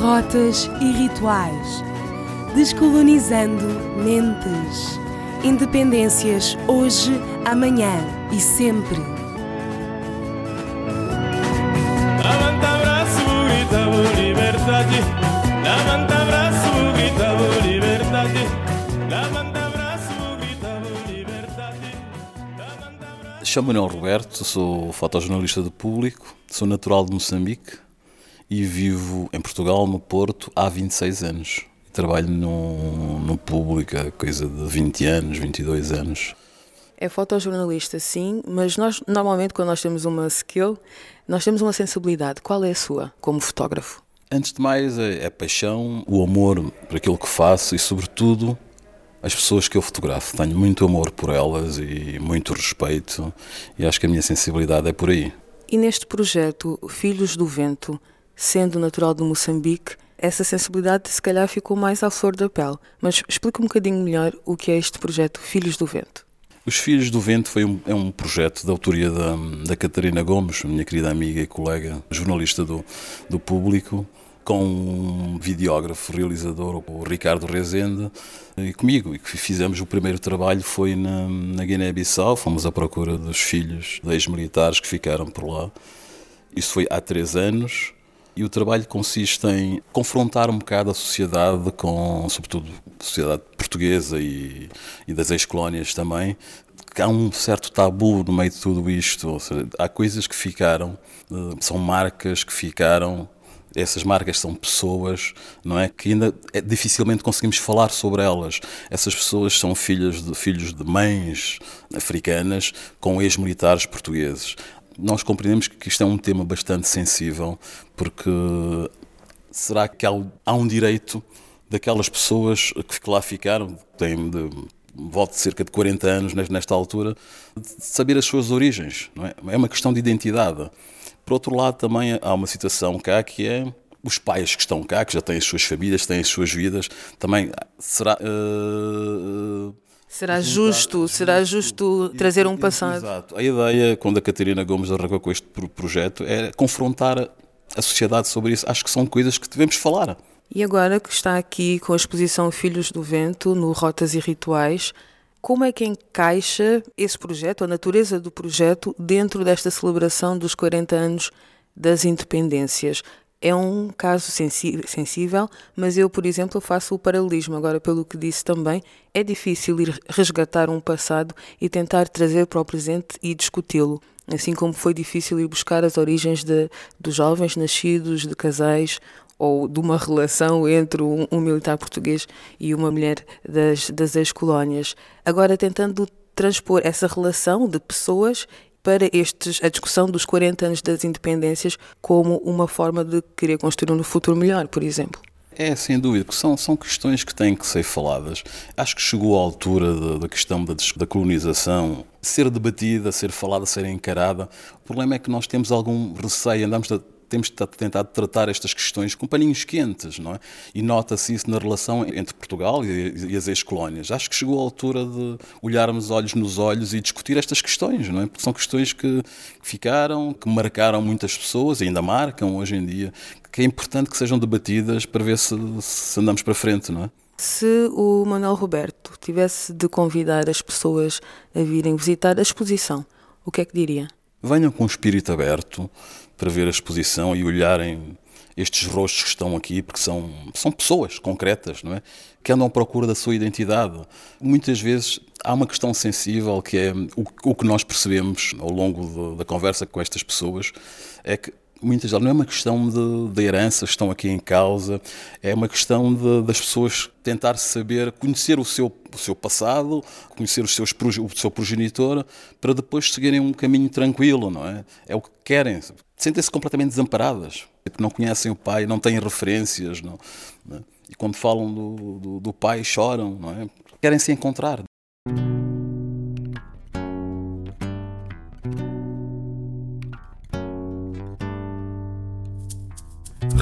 rotas e rituais, descolonizando mentes. Independências hoje, amanhã e sempre. Levanta braço, grita liberdade. Levanta braço, grita liberdade. Levanta braço, grita liberdade. Chamo-me Manuel Roberto, sou fotojornalista de público, sou natural de Moçambique e vivo em Portugal, no Porto, há 26 anos. Trabalho no, no público há coisa de 20 anos, 22 anos. É fotojornalista, sim, mas nós normalmente quando nós temos uma skill, nós temos uma sensibilidade. Qual é a sua como fotógrafo? Antes de mais é, é paixão, o amor por aquilo que faço e sobretudo as pessoas que eu fotografo. Tenho muito amor por elas e muito respeito e acho que a minha sensibilidade é por aí. E neste projeto Filhos do Vento, sendo natural de Moçambique, essa sensibilidade se calhar ficou mais à flor da pele. Mas explica um bocadinho melhor o que é este projeto Filhos do Vento. Os Filhos do Vento foi um, é um projeto da autoria da, da Catarina Gomes, minha querida amiga e colega, jornalista do, do público, com um videógrafo, realizador, o Ricardo Rezende, e comigo. E que fizemos o primeiro trabalho foi na, na Guiné-Bissau, fomos à procura dos filhos de ex-militares que ficaram por lá. Isso foi há três anos. E o trabalho consiste em confrontar um bocado a sociedade com, sobretudo, a sociedade portuguesa e, e das ex-colónias também, há um certo tabu no meio de tudo isto. Seja, há coisas que ficaram, eh, são marcas que ficaram. Essas marcas são pessoas, não é? Que ainda é, dificilmente conseguimos falar sobre elas. Essas pessoas são filhas de, filhos de mães africanas com ex-militares portugueses nós compreendemos que isto é um tema bastante sensível, porque será que há, um direito daquelas pessoas que lá ficaram, têm de, volta de cerca de 40 anos nesta altura, de saber as suas origens, é? É uma questão de identidade. Por outro lado, também há uma situação cá que é os pais que estão cá, que já têm as suas famílias, têm as suas vidas, também será. Uh, Será justo, será justo trazer um passado. Exato. A ideia, quando a Catarina Gomes arrancou com este projeto, é confrontar a sociedade sobre isso. Acho que são coisas que devemos falar. E agora que está aqui com a exposição Filhos do Vento, no Rotas e Rituais, como é que encaixa esse projeto, a natureza do projeto, dentro desta celebração dos 40 anos das independências? É um caso sensível, mas eu, por exemplo, faço o paralelismo. Agora, pelo que disse também, é difícil ir resgatar um passado e tentar trazer para o presente e discuti-lo. Assim como foi difícil ir buscar as origens de, dos jovens nascidos de casais ou de uma relação entre um, um militar português e uma mulher das, das ex-colónias. Agora, tentando transpor essa relação de pessoas para estes, a discussão dos 40 anos das independências como uma forma de querer construir um futuro melhor, por exemplo. É, sem dúvida, são, são questões que têm que ser faladas. Acho que chegou a altura da, questão da, da colonização ser debatida, ser falada, ser encarada. O problema é que nós temos algum receio, andamos a temos tentado tratar estas questões com paninhos quentes, não é? E nota-se isso na relação entre Portugal e, as ex-colónias. Acho que chegou a altura de olharmos olhos nos olhos e discutir estas questões, não é? Porque são questões que ficaram, que marcaram muitas pessoas, e ainda marcam hoje em dia, que é importante que sejam debatidas para ver se, se andamos para frente, não é? Se o Manuel Roberto tivesse de convidar as pessoas a virem visitar a exposição, o que é que diria? Venham com o espírito aberto, para ver a exposição e olharem estes rostos que estão aqui, porque são, são pessoas concretas, não é? Que andam à procura da sua identidade. Muitas vezes há uma questão sensível que é o, o que nós percebemos ao longo de, da conversa com estas pessoas, é que muitas não é uma questão de, de heranças estão aqui em causa, é uma questão de, das pessoas tentar saber, conhecer o seu, o seu passado, conhecer os seus, o seu progenitor, para depois seguirem um caminho tranquilo, não é? É o que querem. Sentem-se completamente desamparadas, porque não conhecem o pai, não têm referências, não, não é? E quando falam do, do, do pai, choram, não é? Querem se encontrar.